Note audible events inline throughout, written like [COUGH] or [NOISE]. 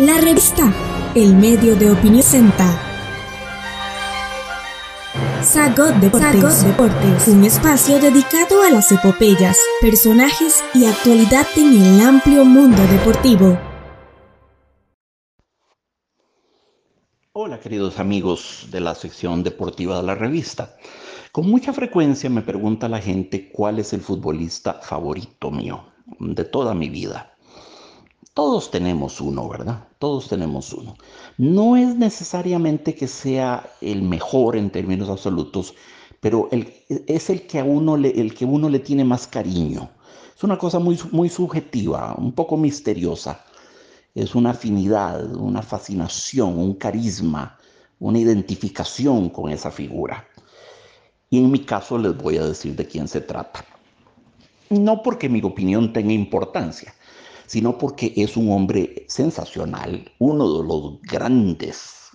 La revista El Medio de Opinión Senta. Sagot Deportes, Deportes, un espacio dedicado a las epopeyas, personajes y actualidad en el amplio mundo deportivo. Hola queridos amigos de la sección deportiva de la revista. Con mucha frecuencia me pregunta la gente cuál es el futbolista favorito mío de toda mi vida. Todos tenemos uno, ¿verdad? Todos tenemos uno. No es necesariamente que sea el mejor en términos absolutos, pero es el que a uno le, tiene más cariño. Es una cosa muy, muy subjetiva, un poco misteriosa. Es una afinidad, una fascinación, un carisma, una identificación con esa figura. Y en mi caso les voy a decir de quién se trata. No porque mi opinión tenga importancia, sino porque es un hombre sensacional, uno de los grandes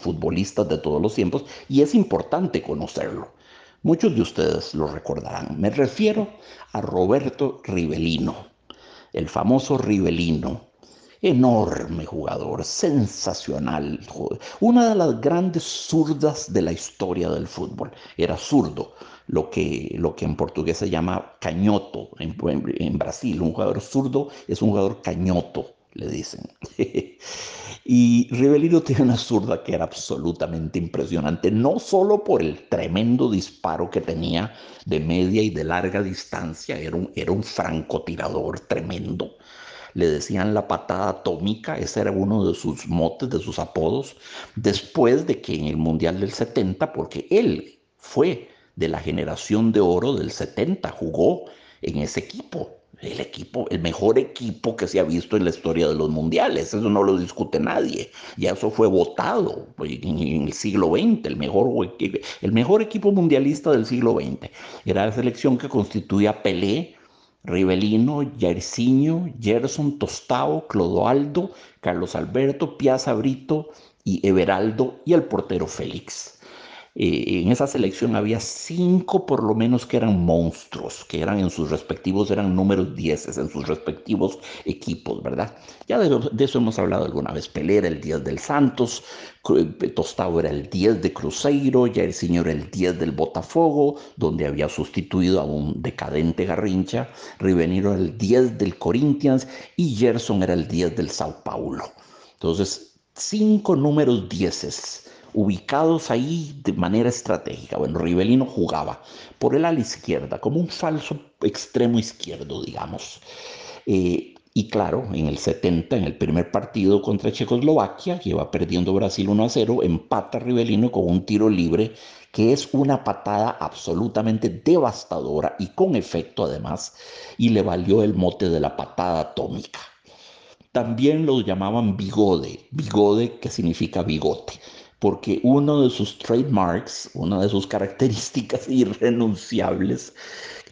futbolistas de todos los tiempos, y es importante conocerlo. Muchos de ustedes lo recordarán. Me refiero a Roberto Rivelino, el famoso Rivelino, enorme jugador, sensacional, una de las grandes zurdas de la historia del fútbol. Era zurdo, lo que, lo que en portugués se llama cañoto en, en, Brasil. Un jugador zurdo es un jugador cañoto, le dicen. [LAUGHS] y Rivelino tiene una zurda que era absolutamente impresionante, no solo por el tremendo disparo que tenía de media y de larga distancia, era un, era un francotirador tremendo. Le decían la patada atómica, ese era uno de sus motes, de sus apodos, después de que en el Mundial del 70, porque él fue de la generación de oro del 70, jugó en ese equipo. El equipo, el mejor equipo que se ha visto en la historia de los mundiales, eso no lo discute nadie. Ya eso fue votado en, el siglo XX, el mejor, el mejor equipo mundialista del siglo XX. Era la selección que constituía Pelé, Rivelino, Jairzinho, Gerson, Tostao, Clodoaldo, Carlos Alberto, Piazza Brito y Everaldo y el portero Félix. Eh, en esa selección había cinco por lo menos que eran monstruos, que eran en sus respectivos, eran números dieces en sus respectivos equipos, ¿verdad? Ya de, eso hemos hablado alguna vez. Pelé era el 10 del Santos, Tostado era el 10 de Cruzeiro, ya el señor el 10 del Botafogo, donde había sustituido a un decadente Garrincha, Riveniro era el 10 del Corinthians y Gerson era el 10 del Sao Paulo. Entonces, cinco números dieces ubicados ahí de manera estratégica. Bueno, Rivelino jugaba por el ala izquierda, como un falso extremo izquierdo, digamos. Eh, y claro, en el 70, en el primer partido contra Checoslovaquia, que iba perdiendo Brasil 1 a 0, empata Rivelino con un tiro libre, que es una patada absolutamente devastadora y con efecto además, y le valió el mote de la patada atómica. También lo llamaban bigode, bigode que significa bigote porque uno de sus trademarks, una de sus características [LAUGHS] irrenunciables,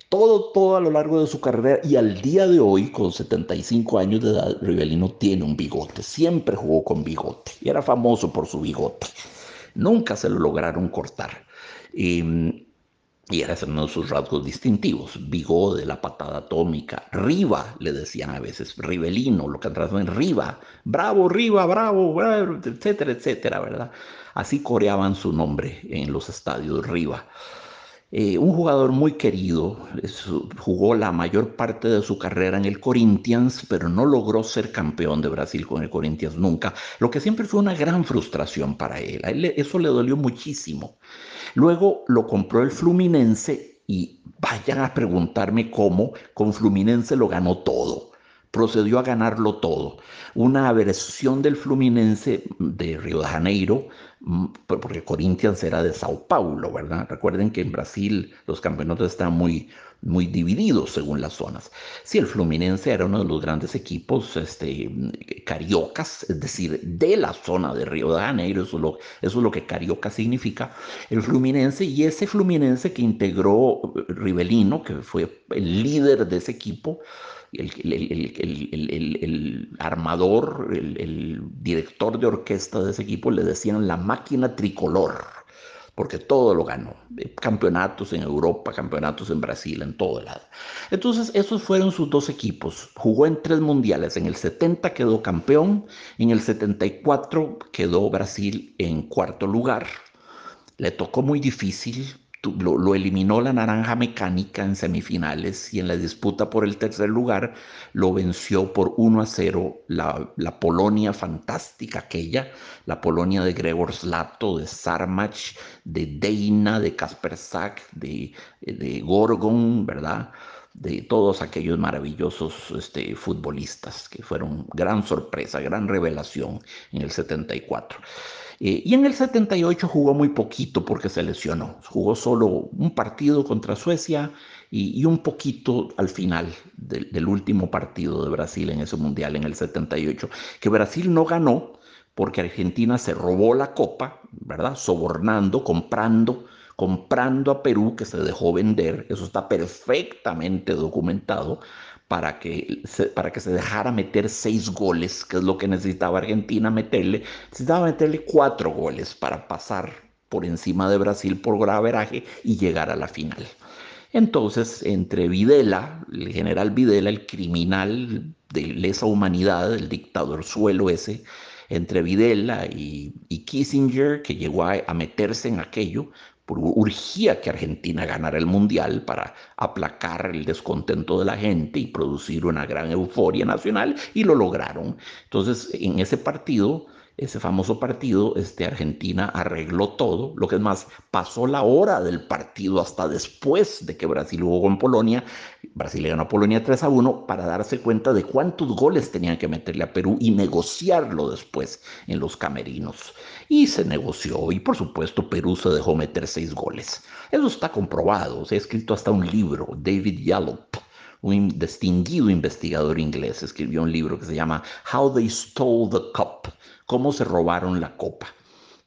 todo, todo a lo largo de su carrera y al día de hoy, con 75 años de edad, Rivelino tiene un bigote, siempre jugó con bigote y era famoso por su bigote. Nunca se lo lograron cortar. Em, y era uno de sus rasgos distintivos, de la patada atómica, Riva, le decían a veces, Rivelino, lo que en Riva, bravo, Riva, bravo, etcétera, etcétera, ¿verdad? Así coreaban su nombre en los estadios Riva. Eh, un jugador muy querido, jugó la mayor parte de su carrera en el Corinthians, pero no logró ser campeón de Brasil con el Corinthians nunca, lo que siempre fue una gran frustración para él. A él eso le dolió muchísimo. Luego lo compró el Fluminense y vayan a preguntarme cómo con Fluminense lo ganó todo. Procedió a ganarlo todo. Una versión del Fluminense de Río de Janeiro Mm, porque Corinthians era de Sao Paulo, ¿verdad? Recuerden que en Brasil los campeonatos están muy, muy divididos según las zonas. Sí, el Fluminense era uno de los grandes equipos este, cariocas, es decir, de la zona de Río de Janeiro, eso es, lo, eso es lo que carioca significa, el Fluminense, y ese Fluminense que integró Rivelino, que fue el líder de ese equipo, el, armador, el, director de orquesta de ese equipo le decían la máquina tricolor. porque todo lo ganó. Eh, campeonatos en Europa, campeonatos en Brasil, en todo lado. Entonces, esos fueron sus dos equipos. Jugó en tres mundiales. En el 70 quedó campeón, en el 74 quedó Brasil en cuarto lugar. Le tocó muy difícil, lo, eliminó la Naranja Mecánica en semifinales y en la disputa por el tercer lugar lo venció por 1 a 0 la, Polonia fantástica aquella, la Polonia de Gregor Slato, de Sarmach, de Deina, de Kaspersak, de, de Gorgon, ¿verdad? de todos aquellos maravillosos este, futbolistas que fueron gran sorpresa, gran revelación en el 74. Eh, y en el 78 jugó muy poquito porque se lesionó. Jugó solo un partido contra Suecia y, un poquito al final del, último partido de Brasil en ese mundial en el 78, que Brasil no ganó porque Argentina se robó la copa, ¿verdad? Sobornando, comprando comprando a Perú, que se dejó vender, eso está perfectamente documentado, para que, se, para que se dejara meter seis goles, que es lo que necesitaba Argentina meterle. Necesitaba meterle cuatro goles para pasar por encima de Brasil por graveraje y llegar a la final. Entonces, entre Videla, el general Videla, el criminal de lesa humanidad, el dictador suelo ese, entre Videla y, Kissinger, que llegó a meterse en aquello, urgía que Argentina ganara el Mundial para aplacar el descontento de la gente y producir una gran euforia nacional, y lo lograron. Entonces, en ese partido, ese famoso partido, este, Argentina arregló todo. Lo que es más, pasó la hora del partido hasta después de que Brasil jugó con Polonia. Brasil le ganó a Polonia 3 a 1 para darse cuenta de cuántos goles tenían que meterle a Perú y negociarlo después en los camerinos. Y se negoció y por supuesto Perú se dejó meter seis goles. Eso está comprobado, se ha escrito hasta un libro, David Yallop un distinguido investigador inglés, escribió un libro que se llama How They Stole the Cup, cómo se robaron la copa.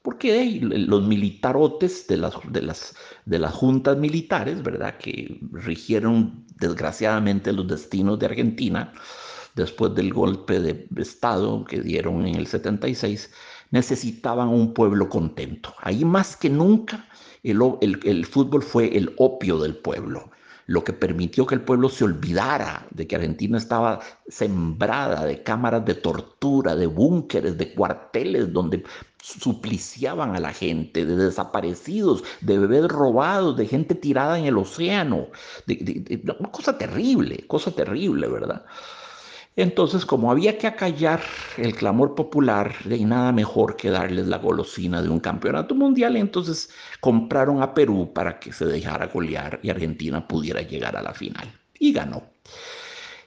Porque los militarotes de las, de, las, de las juntas militares, ¿verdad?, que rigieron desgraciadamente los destinos de Argentina después del golpe de Estado que dieron en el 76, necesitaban un pueblo contento. Ahí más que nunca el, el fútbol fue el opio del pueblo lo que permitió que el pueblo se olvidara de que Argentina estaba sembrada de cámaras de tortura, de búnkeres, de cuarteles donde supliciaban a la gente, de desaparecidos, de bebés robados, de gente tirada en el océano, de, una cosa terrible, cosa terrible, ¿verdad? Entonces, como había que acallar el clamor popular, y nada mejor que darles la golosina de un campeonato mundial, entonces compraron a Perú para que se dejara golear y Argentina pudiera llegar a la final. Y ganó.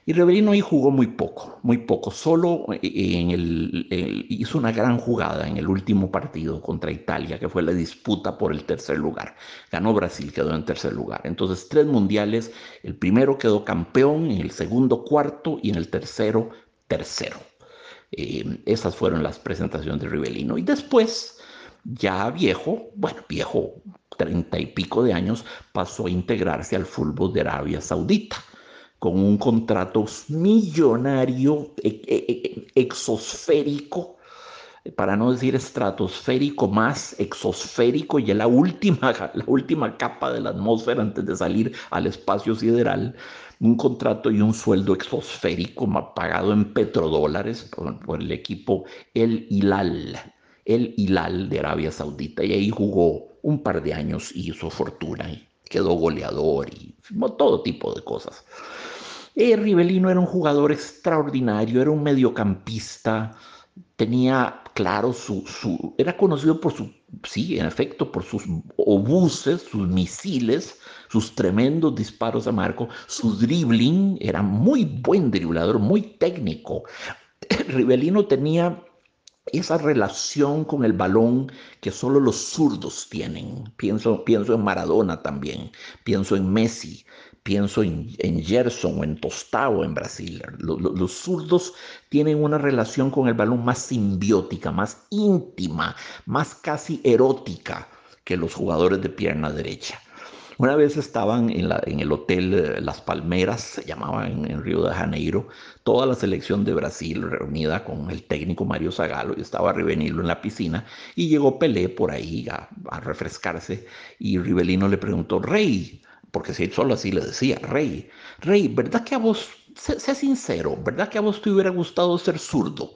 Y Rebelino ahí jugó muy poco, muy poco. Solo eh, hizo una gran jugada en el último partido contra Italia, que fue la disputa por el tercer lugar. Ganó Brasil, quedó en tercer lugar. Entonces, tres mundiales. El primero quedó campeón, en el segundo cuarto y en el tercero tercero. Eh, esas fueron las presentaciones de Rivelino. Y después, ya viejo, bueno, viejo, treinta y pico de años, pasó a integrarse al fútbol de Arabia Saudita con un contrato millonario, e, e, e, exosférico, para no decir estratosférico, más exosférico y la última, [LAUGHS] la última capa de la atmósfera antes de salir al espacio sideral, un contrato y un sueldo exosférico pagado en petrodólares por el equipo El Hilal, El Hilal de Arabia Saudita, y ahí jugó un par de años y hizo fortuna y quedó goleador y todo tipo de cosas. Eh, Rivelino era un jugador extraordinario, era un mediocampista, tenía claro su, su, era conocido por su, sí, en efecto, por sus obuses, sus misiles, sus tremendos disparos a marco, su dribbling, era muy buen driblador, muy técnico. Rivelino tenía esa relación con el balón que solo los zurdos tienen. Pienso, pienso en Maradona también, pienso en Messi, pienso en, Gerson o en Tostao en Brasil. Los, zurdos tienen una relación con el balón más simbiótica, más íntima, más casi erótica que los jugadores de pierna derecha. Una vez estaban en, la, en el hotel eh, Las Palmeras, se llamaba en, Río de Janeiro, toda la selección de Brasil reunida con el técnico Mario Zagalo y estaba Rivelino en la piscina y llegó Pelé por ahí a, refrescarse y Rivelino le preguntó, Rey, porque si solo así le decía, Rey, Rey, ¿verdad que a vos, sé, sé sincero, ¿verdad que a vos te hubiera gustado ser zurdo?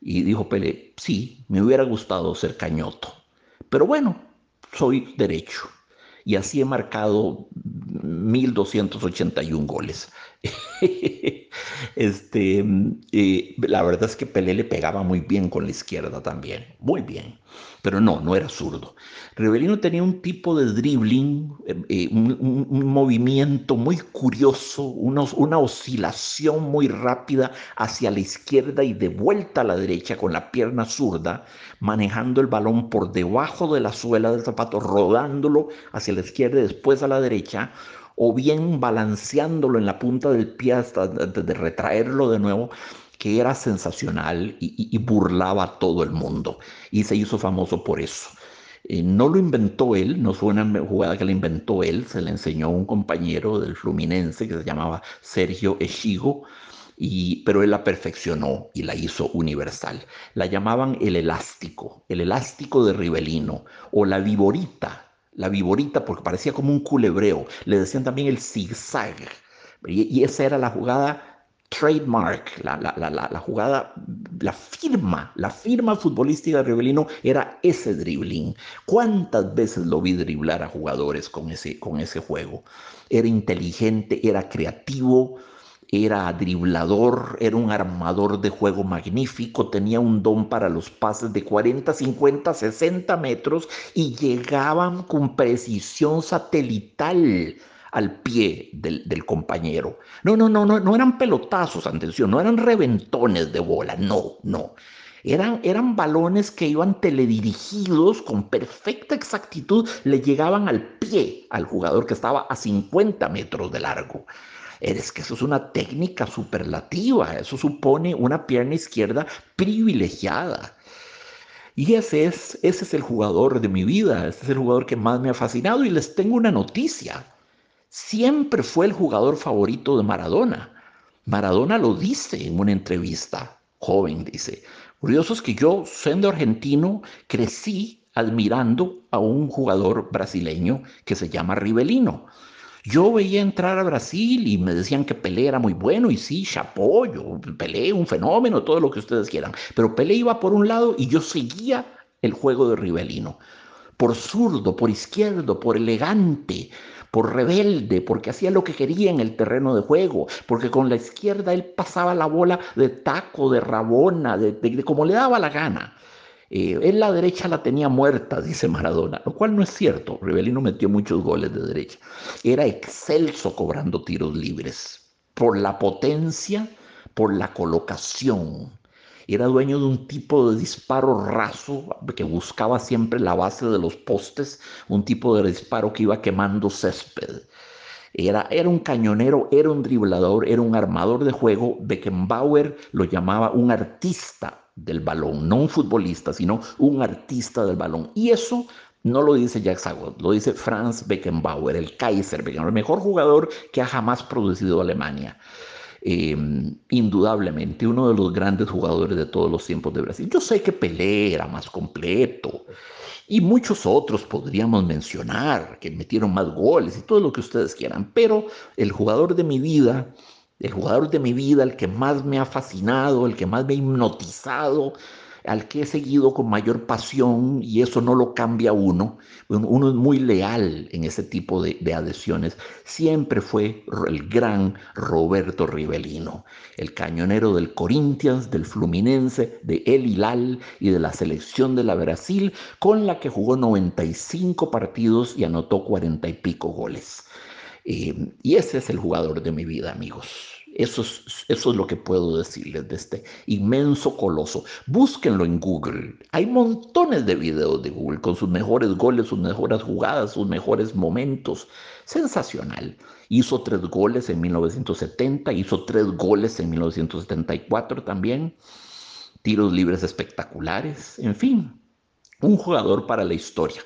Y dijo Pelé, sí, me hubiera gustado ser cañoto, pero bueno, soy derecho y así he marcado 1281 goles. [LAUGHS] este, eh, la verdad es que Pelé le pegaba muy bien con la izquierda también, muy bien, pero no, no era zurdo. Rivelino tenía un tipo de dribbling, eh, eh, un, movimiento muy curioso, una oscilación muy rápida hacia la izquierda y de vuelta a la derecha con la pierna zurda, manejando el balón por debajo de la suela del zapato, rodándolo hacia la izquierda y después a la derecha, o bien balanceándolo en la punta del pie hasta de, retraerlo de nuevo, que era sensacional y, burlaba a todo el mundo. Y se hizo famoso por eso. Eh, no lo inventó él, no fue una jugada que la inventó él, se le enseñó a un compañero del Fluminense que se llamaba Sergio Echigo, y, pero él la perfeccionó y la hizo universal. La llamaban el elástico, el elástico de Rivelino o la viborita la viborita, porque parecía como un culebreo. Le decían también el zigzag. Y, esa era la jugada trademark, la, la, jugada, la firma, la firma futbolística de Rivelino era ese dribbling. ¿Cuántas veces lo vi driblar a jugadores con ese, con ese juego? Era inteligente, era creativo, era driblador, era un armador de juego magnífico, tenía un don para los pases de 40, 50, 60 metros y llegaban con precisión satelital al pie del, compañero. No, no, no, no, no eran pelotazos, atención, no eran reventones de bola, no, no. Eran, eran balones que iban teledirigidos con perfecta exactitud, le llegaban al pie al jugador que estaba a 50 metros de largo. Es que eso es una técnica superlativa, eso supone una pierna izquierda privilegiada. Y ese es, ese es el jugador de mi vida, ese es el jugador que más me ha fascinado y les tengo una noticia. Siempre fue el jugador favorito de Maradona. Maradona lo dice en una entrevista, joven dice. Curioso es que yo, siendo argentino, crecí admirando a un jugador brasileño que se llama Rivelino. Yo veía entrar a Brasil y me decían que Pelé era muy bueno y sí, chapó, Pelé, un fenómeno, todo lo que ustedes quieran. Pero Pelé iba por un lado y yo seguía el juego de Rivelino. Por zurdo, por izquierdo, por elegante, por rebelde, porque hacía lo que quería en el terreno de juego, porque con la izquierda él pasaba la bola de taco, de rabona, de como le daba la gana. Eh, en la derecha la tenía muerta, dice Maradona, lo cual no es cierto. Rivelino metió muchos goles de derecha. Era excelso cobrando tiros libres por la potencia, por la colocación. Era dueño de un tipo de disparo raso que buscaba siempre la base de los postes, un tipo de disparo que iba quemando césped. Era, era, un cañonero, era un driblador, era un armador de juego. Beckenbauer lo llamaba un artista del balón, no un futbolista, sino un artista del balón. Y eso no lo dice Jack Sagot, lo dice Franz Beckenbauer, el Kaiser Beckenbauer, el mejor jugador que ha jamás producido Alemania. Em, indudablemente uno de los grandes jugadores de todos los tiempos de Brasil. Yo sé que Pelé era más completo y muchos otros podríamos mencionar que metieron más goles y todo lo que ustedes quieran, pero el jugador de mi vida el jugador de mi vida, el que más me ha fascinado, el que más me ha hipnotizado, al que he seguido con mayor pasión y eso no lo cambia uno. Uno es muy leal en ese tipo de, adhesiones. Siempre fue el gran Roberto Rivelino, el cañonero del Corinthians, del Fluminense, de El Hilal y de la selección de la Brasil, con la que jugó 95 partidos y anotó 40 y pico goles. Eh, y ese es el jugador de mi vida, amigos. Eso es, eso es lo que puedo decirles de este inmenso coloso. Búsquenlo en Google. Hay montones de videos de Google con sus mejores goles, sus mejores jugadas, sus mejores momentos. Sensacional. Hizo tres goles en 1970, hizo tres goles en 1974 también. Tiros libres espectaculares. En fin, un jugador para la historia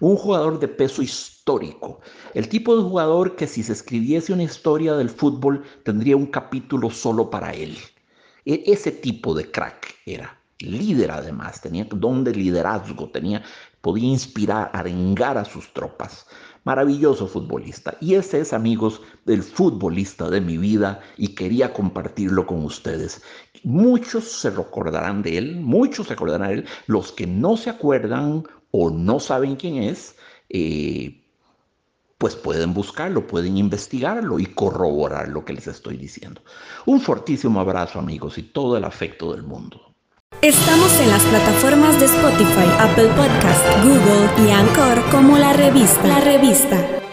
un jugador de peso histórico, el tipo de jugador que si se escribiese una historia del fútbol tendría un capítulo solo para él. E, ese tipo de crack era. Líder además, tenía don de liderazgo, tenía, podía inspirar, arengar a sus tropas. Maravilloso futbolista. Y ese es, amigos, el futbolista de mi vida y quería compartirlo con ustedes. Muchos se recordarán de él, muchos se acordarán de él. Los que no se acuerdan o no saben quién es, eh, pues pueden buscarlo, pueden investigarlo y corroborar lo que les estoy diciendo. Un fortísimo abrazo amigos y todo el afecto del mundo. Estamos en las plataformas de Spotify, Apple Podcast, Google y Anchor como la revista. La revista.